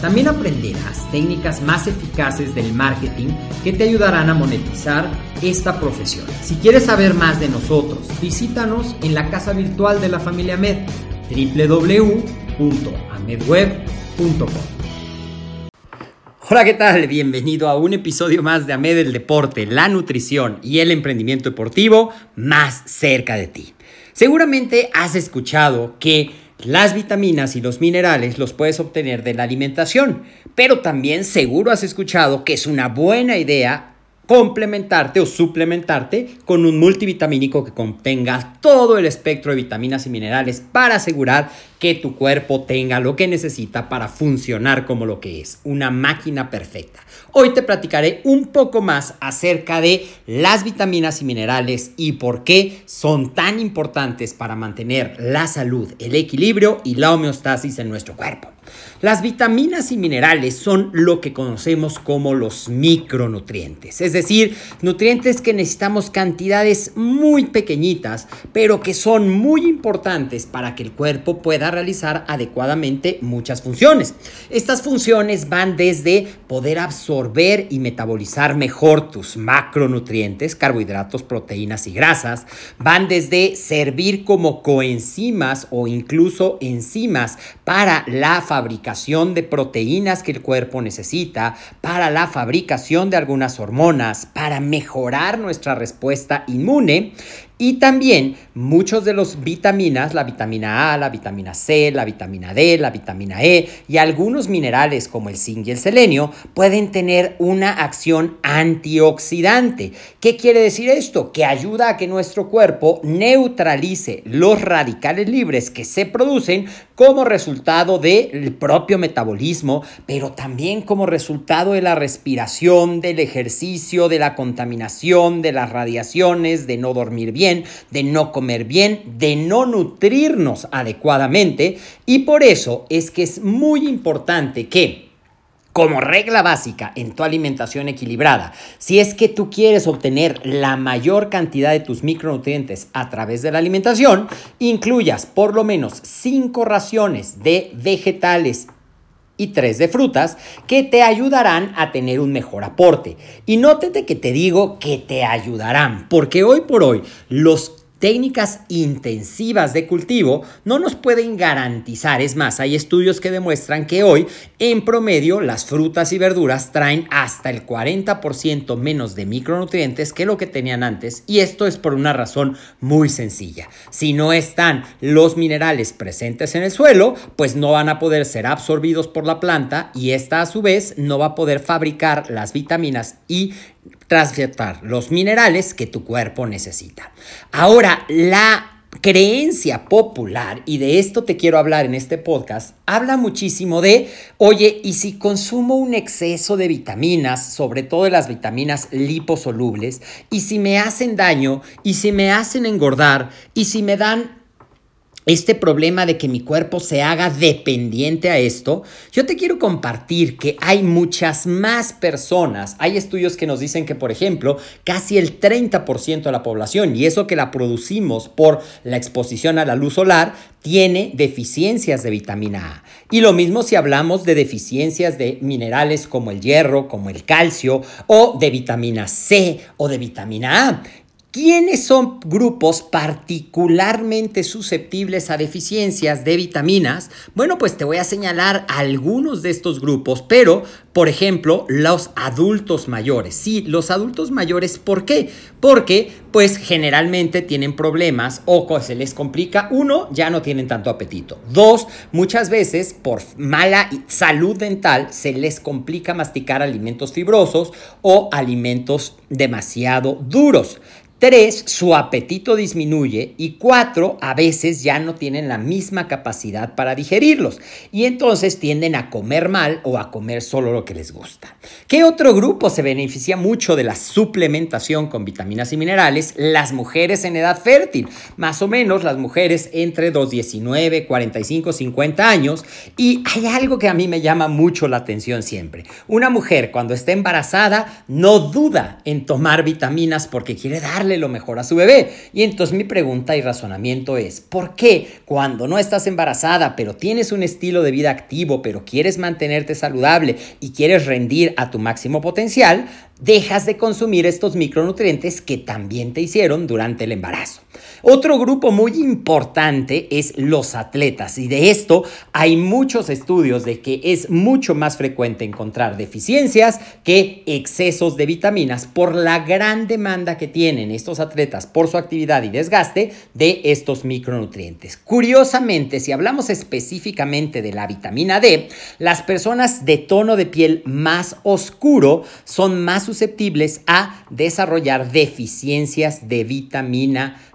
También aprenderás técnicas más eficaces del marketing que te ayudarán a monetizar esta profesión. Si quieres saber más de nosotros, visítanos en la casa virtual de la familia Med, www.amedweb.com. Hola, ¿qué tal? Bienvenido a un episodio más de AMED el deporte, la nutrición y el emprendimiento deportivo más cerca de ti. Seguramente has escuchado que las vitaminas y los minerales los puedes obtener de la alimentación, pero también seguro has escuchado que es una buena idea complementarte o suplementarte con un multivitamínico que contenga todo el espectro de vitaminas y minerales para asegurar que tu cuerpo tenga lo que necesita para funcionar como lo que es, una máquina perfecta. Hoy te platicaré un poco más acerca de las vitaminas y minerales y por qué son tan importantes para mantener la salud, el equilibrio y la homeostasis en nuestro cuerpo. Las vitaminas y minerales son lo que conocemos como los micronutrientes, es decir, nutrientes que necesitamos cantidades muy pequeñitas, pero que son muy importantes para que el cuerpo pueda realizar adecuadamente muchas funciones. Estas funciones van desde poder absorber y metabolizar mejor tus macronutrientes, carbohidratos, proteínas y grasas, van desde servir como coenzimas o incluso enzimas para la fabricación de proteínas que el cuerpo necesita, para la fabricación de algunas hormonas, para mejorar nuestra respuesta inmune y también muchos de los vitaminas, la vitamina A, la vitamina C, la vitamina D, la vitamina E y algunos minerales como el zinc y el selenio pueden tener una acción antioxidante. ¿Qué quiere decir esto? Que ayuda a que nuestro cuerpo neutralice los radicales libres que se producen como resultado del propio metabolismo, pero también como resultado de la respiración, del ejercicio, de la contaminación, de las radiaciones, de no dormir bien de no comer bien, de no nutrirnos adecuadamente. Y por eso es que es muy importante que como regla básica en tu alimentación equilibrada, si es que tú quieres obtener la mayor cantidad de tus micronutrientes a través de la alimentación, incluyas por lo menos 5 raciones de vegetales y tres de frutas que te ayudarán a tener un mejor aporte. Y nótete que te digo que te ayudarán, porque hoy por hoy los técnicas intensivas de cultivo no nos pueden garantizar. Es más, hay estudios que demuestran que hoy, en promedio, las frutas y verduras traen hasta el 40% menos de micronutrientes que lo que tenían antes. Y esto es por una razón muy sencilla. Si no están los minerales presentes en el suelo, pues no van a poder ser absorbidos por la planta y esta a su vez no va a poder fabricar las vitaminas y transfertar los minerales que tu cuerpo necesita. Ahora, la creencia popular, y de esto te quiero hablar en este podcast, habla muchísimo de, oye, ¿y si consumo un exceso de vitaminas, sobre todo de las vitaminas liposolubles, y si me hacen daño, y si me hacen engordar, y si me dan este problema de que mi cuerpo se haga dependiente a esto, yo te quiero compartir que hay muchas más personas. Hay estudios que nos dicen que, por ejemplo, casi el 30% de la población, y eso que la producimos por la exposición a la luz solar, tiene deficiencias de vitamina A. Y lo mismo si hablamos de deficiencias de minerales como el hierro, como el calcio, o de vitamina C o de vitamina A. ¿Quiénes son grupos particularmente susceptibles a deficiencias de vitaminas? Bueno, pues te voy a señalar algunos de estos grupos, pero, por ejemplo, los adultos mayores. Sí, los adultos mayores, ¿por qué? Porque, pues, generalmente tienen problemas o se les complica. Uno, ya no tienen tanto apetito. Dos, muchas veces, por mala salud dental, se les complica masticar alimentos fibrosos o alimentos demasiado duros. Tres, su apetito disminuye y cuatro, a veces ya no tienen la misma capacidad para digerirlos y entonces tienden a comer mal o a comer solo lo que les gusta. ¿Qué otro grupo se beneficia mucho de la suplementación con vitaminas y minerales? Las mujeres en edad fértil, más o menos las mujeres entre los 19, 45, 50 años y hay algo que a mí me llama mucho la atención siempre. Una mujer cuando está embarazada no duda en tomar vitaminas porque quiere darle lo mejor a su bebé. Y entonces mi pregunta y razonamiento es, ¿por qué cuando no estás embarazada, pero tienes un estilo de vida activo, pero quieres mantenerte saludable y quieres rendir a tu máximo potencial, dejas de consumir estos micronutrientes que también te hicieron durante el embarazo. Otro grupo muy importante es los atletas y de esto hay muchos estudios de que es mucho más frecuente encontrar deficiencias que excesos de vitaminas por la gran demanda que tienen estos atletas por su actividad y desgaste de estos micronutrientes. Curiosamente, si hablamos específicamente de la vitamina D, las personas de tono de piel más oscuro son más susceptibles a desarrollar deficiencias de vitamina D.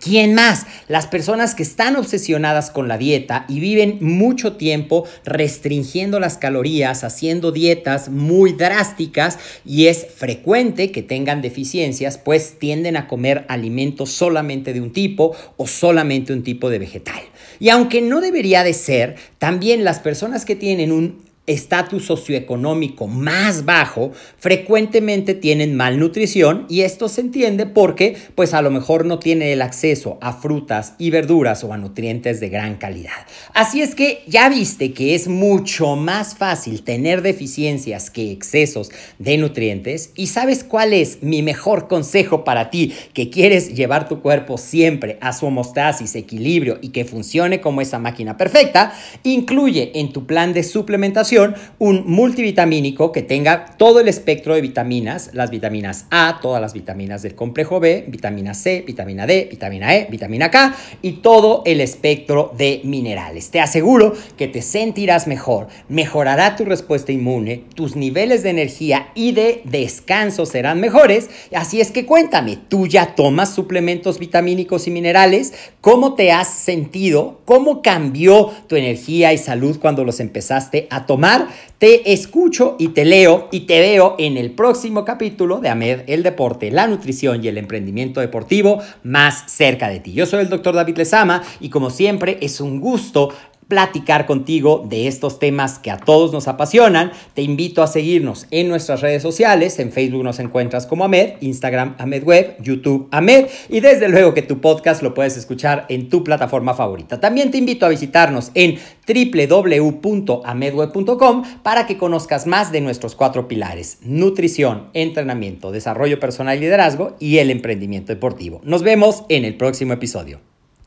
¿Quién más? Las personas que están obsesionadas con la dieta y viven mucho tiempo restringiendo las calorías, haciendo dietas muy drásticas y es frecuente que tengan deficiencias, pues tienden a comer alimentos solamente de un tipo o solamente un tipo de vegetal. Y aunque no debería de ser, también las personas que tienen un estatus socioeconómico más bajo frecuentemente tienen malnutrición y esto se entiende porque pues a lo mejor no tiene el acceso a frutas y verduras o a nutrientes de gran calidad. Así es que ya viste que es mucho más fácil tener deficiencias que excesos de nutrientes y sabes cuál es mi mejor consejo para ti que quieres llevar tu cuerpo siempre a su homostasis, equilibrio y que funcione como esa máquina perfecta, incluye en tu plan de suplementación un multivitamínico que tenga todo el espectro de vitaminas, las vitaminas A, todas las vitaminas del complejo B, vitamina C, vitamina D, vitamina E, vitamina K y todo el espectro de minerales. Te aseguro que te sentirás mejor, mejorará tu respuesta inmune, tus niveles de energía y de descanso serán mejores. Así es que cuéntame, ¿tú ya tomas suplementos vitamínicos y minerales? ¿Cómo te has sentido? ¿Cómo cambió tu energía y salud cuando los empezaste a tomar? Te escucho y te leo y te veo en el próximo capítulo de AMED, el deporte, la nutrición y el emprendimiento deportivo más cerca de ti. Yo soy el doctor David Lezama y como siempre es un gusto platicar contigo de estos temas que a todos nos apasionan. Te invito a seguirnos en nuestras redes sociales. En Facebook nos encuentras como Amed, Instagram Amed Web, YouTube Amed y desde luego que tu podcast lo puedes escuchar en tu plataforma favorita. También te invito a visitarnos en www.amedweb.com para que conozcas más de nuestros cuatro pilares, nutrición, entrenamiento, desarrollo personal y liderazgo y el emprendimiento deportivo. Nos vemos en el próximo episodio.